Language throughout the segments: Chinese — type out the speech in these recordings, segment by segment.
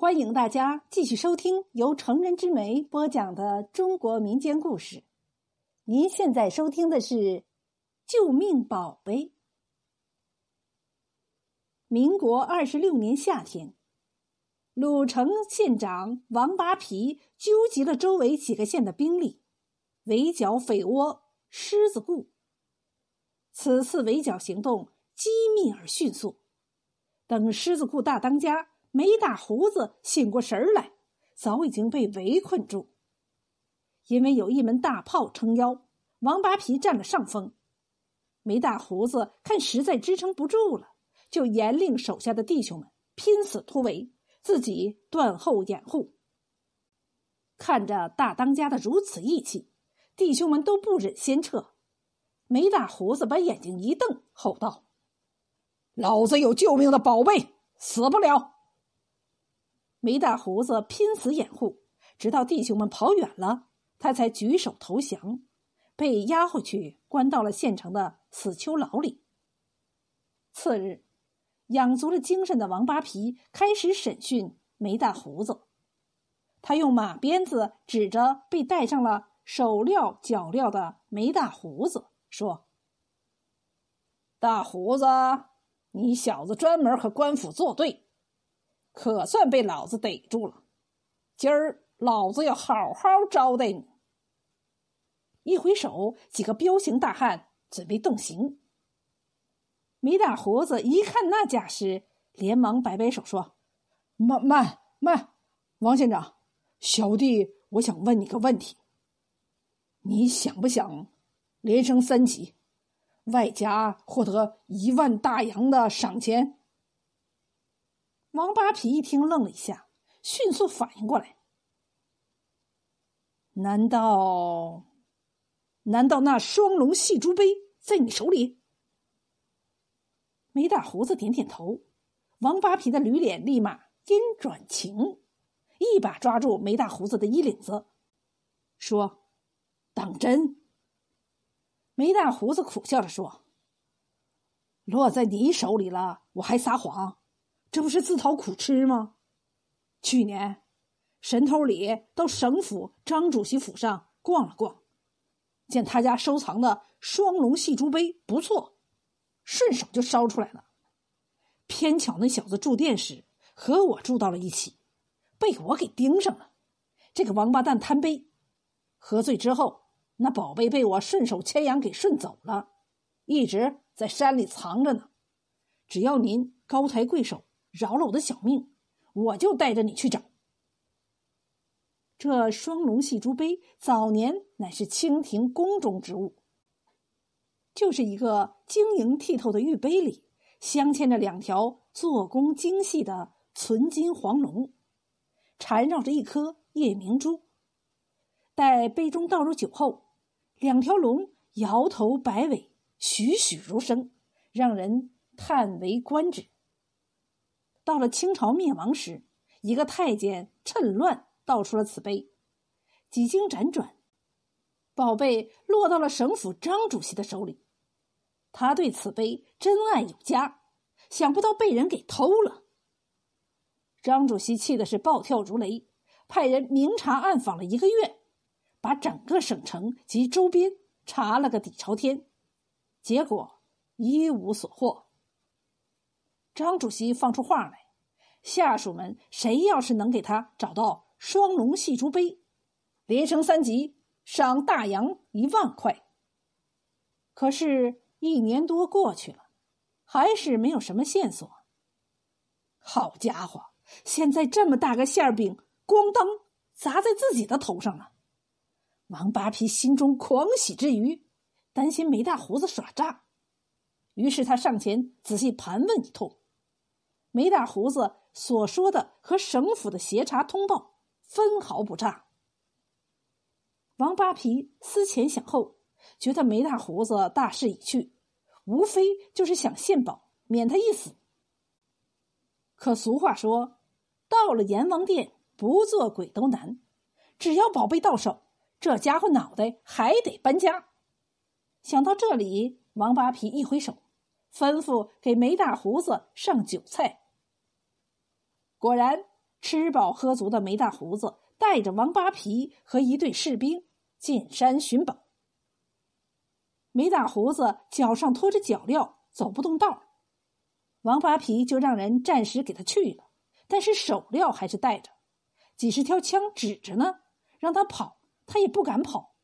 欢迎大家继续收听由成人之美播讲的中国民间故事。您现在收听的是《救命宝贝》。民国二十六年夏天，鲁城县长王八皮纠集了周围几个县的兵力，围剿匪窝狮子固。此次围剿行动机密而迅速，等狮子固大当家。梅大胡子醒过神来，早已经被围困住。因为有一门大炮撑腰，王八皮占了上风。梅大胡子看实在支撑不住了，就严令手下的弟兄们拼死突围，自己断后掩护。看着大当家的如此义气，弟兄们都不忍先撤。梅大胡子把眼睛一瞪，吼道：“老子有救命的宝贝，死不了！”梅大胡子拼死掩护，直到弟兄们跑远了，他才举手投降，被押回去关到了县城的死囚牢里。次日，养足了精神的王八皮开始审讯梅大胡子。他用马鞭子指着被戴上了手镣脚镣的梅大胡子，说：“大胡子，你小子专门和官府作对。”可算被老子逮住了！今儿老子要好好招待你。一挥手，几个彪形大汉准备动刑。梅大胡子一看那架势，连忙摆摆手说：“慢慢慢，王县长，小弟我想问你个问题。你想不想连升三级，外加获得一万大洋的赏钱？”王八皮一听，愣了一下，迅速反应过来：“难道，难道那双龙戏珠杯在你手里？”梅大胡子点点头，王八皮的驴脸立马阴转晴，一把抓住梅大胡子的衣领子，说：“当真？”梅大胡子苦笑着说：“落在你手里了，我还撒谎？”这不是自讨苦吃吗？去年，神偷李到省府张主席府上逛了逛，见他家收藏的双龙戏珠杯不错，顺手就烧出来了。偏巧那小子住店时和我住到了一起，被我给盯上了。这个王八蛋贪杯，喝醉之后，那宝贝被我顺手牵羊给顺走了，一直在山里藏着呢。只要您高抬贵手。饶了我的小命，我就带着你去找。这双龙戏珠杯早年乃是清廷宫中之物，就是一个晶莹剔透的玉杯里镶嵌着两条做工精细的纯金黄龙，缠绕着一颗夜明珠。待杯中倒入酒后，两条龙摇头摆尾，栩栩如生，让人叹为观止。到了清朝灭亡时，一个太监趁乱盗出了此碑，几经辗转，宝贝落到了省府张主席的手里。他对此碑珍爱有加，想不到被人给偷了。张主席气的是暴跳如雷，派人明察暗访了一个月，把整个省城及周边查了个底朝天，结果一无所获。张主席放出话来，下属们谁要是能给他找到双龙戏珠杯，连升三级，赏大洋一万块。可是，一年多过去了，还是没有什么线索。好家伙，现在这么大个馅饼，咣当砸在自己的头上了。王八皮心中狂喜之余，担心梅大胡子耍诈，于是他上前仔细盘问一通。梅大胡子所说的和省府的协查通报分毫不差。王八皮思前想后，觉得梅大胡子大势已去，无非就是想献宝，免他一死。可俗话说：“到了阎王殿，不做鬼都难。”只要宝贝到手，这家伙脑袋还得搬家。想到这里，王八皮一挥手。吩咐给梅大胡子上酒菜。果然，吃饱喝足的梅大胡子带着王八皮和一队士兵进山寻宝。梅大胡子脚上拖着脚镣，走不动道王八皮就让人暂时给他去了，但是手镣还是带着，几十条枪指着呢，让他跑，他也不敢跑。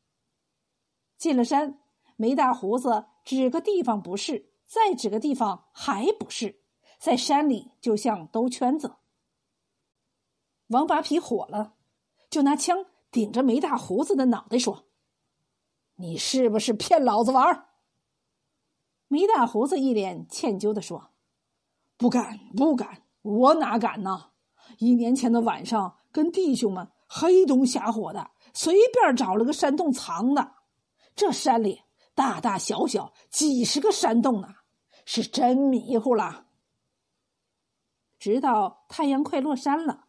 进了山，梅大胡子指个地方不是，再指个地方还不是，在山里就像兜圈子。王八皮火了，就拿枪顶着梅大胡子的脑袋说：“你是不是骗老子玩？”梅大胡子一脸歉疚的说。不敢，不敢，我哪敢呢？一年前的晚上，跟弟兄们黑灯瞎火的，随便找了个山洞藏的。这山里大大小小几十个山洞呢，是真迷糊了。直到太阳快落山了，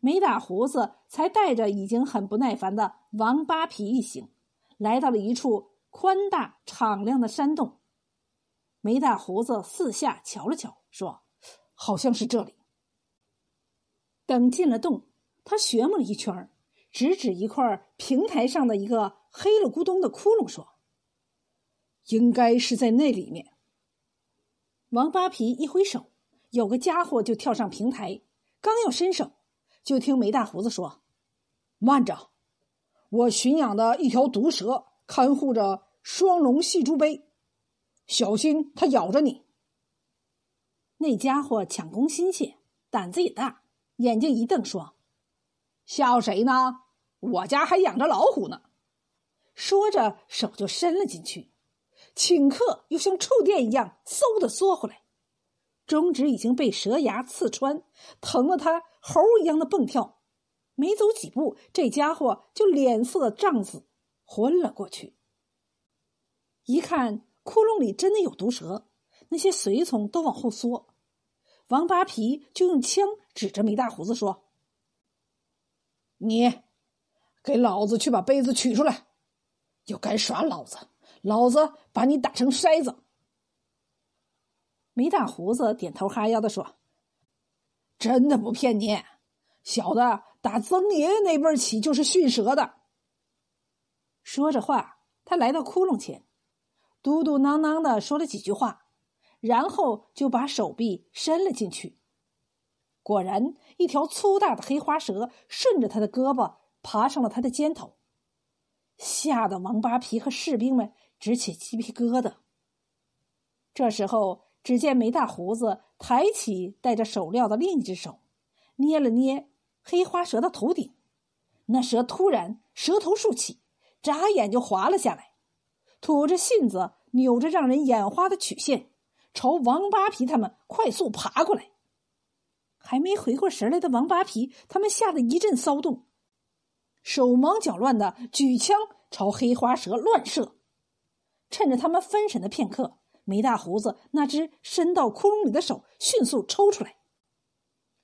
梅大胡子才带着已经很不耐烦的王八皮一行，来到了一处宽大敞亮的山洞。梅大胡子四下瞧了瞧，说。好像是这里。等进了洞，他旋摸了一圈，指指一块平台上的一个黑了咕咚的窟窿，说：“应该是在那里面。”王八皮一挥手，有个家伙就跳上平台，刚要伸手，就听梅大胡子说：“慢着，我驯养的一条毒蛇看护着双龙戏珠杯，小心它咬着你。”那家伙抢功心切，胆子也大，眼睛一瞪，说：“笑谁呢？我家还养着老虎呢。”说着，手就伸了进去，顷刻又像触电一样，嗖的缩回来。中指已经被蛇牙刺穿，疼得他猴一样的蹦跳。没走几步，这家伙就脸色涨紫，昏了过去。一看，窟窿里真的有毒蛇。那些随从都往后缩，王八皮就用枪指着梅大胡子说：“你给老子去把杯子取出来！又敢耍老子，老子把你打成筛子！”梅大胡子点头哈腰的说：“真的不骗你，小的打曾爷爷那辈起就是驯蛇的。”说着话，他来到窟窿前，嘟嘟囔囔的说了几句话。然后就把手臂伸了进去，果然，一条粗大的黑花蛇顺着他的胳膊爬上了他的肩头，吓得王八皮和士兵们直起鸡皮疙瘩。这时候，只见梅大胡子抬起戴着手镣的另一只手，捏了捏黑花蛇的头顶，那蛇突然蛇头竖起，眨眼就滑了下来，吐着信子，扭着让人眼花的曲线。朝王八皮他们快速爬过来，还没回过神来的王八皮他们吓得一阵骚动，手忙脚乱的举枪朝黑花蛇乱射。趁着他们分神的片刻，梅大胡子那只伸到窟窿里的手迅速抽出来，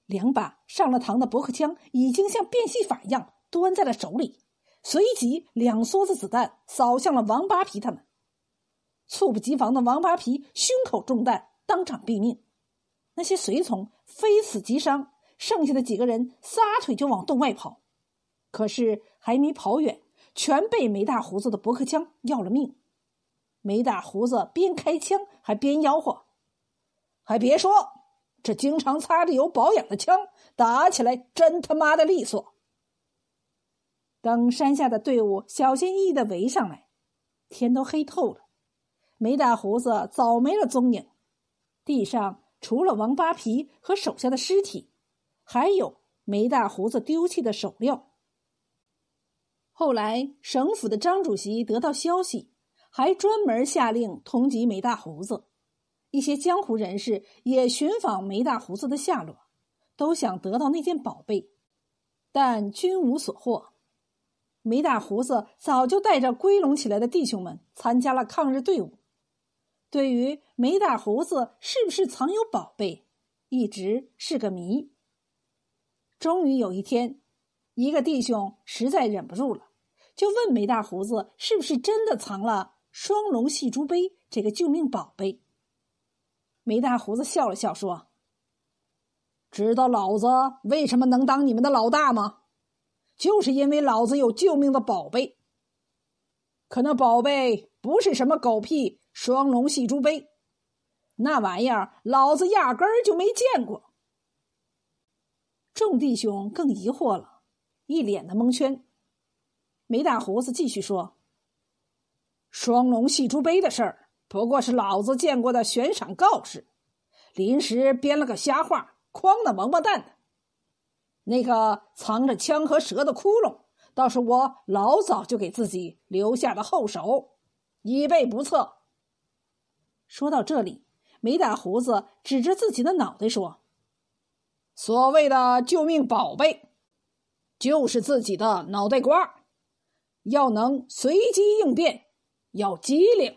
两把上了膛的驳壳枪已经像变戏法一样端在了手里，随即两梭子子弹扫向了王八皮他们。猝不及防的王八皮胸口中弹，当场毙命。那些随从非死即伤，剩下的几个人撒腿就往洞外跑。可是还没跑远，全被梅大胡子的驳壳枪要了命。梅大胡子边开枪还边吆喝：“还别说，这经常擦着油保养的枪，打起来真他妈的利索。”等山下的队伍小心翼翼的围上来，天都黑透了。梅大胡子早没了踪影，地上除了王八皮和手下的尸体，还有梅大胡子丢弃的手镣。后来，省府的张主席得到消息，还专门下令通缉梅大胡子。一些江湖人士也寻访梅大胡子的下落，都想得到那件宝贝，但均无所获。梅大胡子早就带着归拢起来的弟兄们参加了抗日队伍。对于梅大胡子是不是藏有宝贝，一直是个谜。终于有一天，一个弟兄实在忍不住了，就问梅大胡子是不是真的藏了双龙戏珠杯这个救命宝贝。梅大胡子笑了笑说：“知道老子为什么能当你们的老大吗？就是因为老子有救命的宝贝。可那宝贝不是什么狗屁双龙戏珠杯，那玩意儿老子压根儿就没见过。众弟兄更疑惑了，一脸的蒙圈。梅大胡子继续说：“双龙戏珠杯的事儿，不过是老子见过的悬赏告示，临时编了个瞎话，诓的王八蛋的。那个藏着枪和蛇的窟窿。”倒是我老早就给自己留下的后手，以备不测。说到这里，梅大胡子指着自己的脑袋说：“所谓的救命宝贝，就是自己的脑袋瓜，要能随机应变，要机灵。”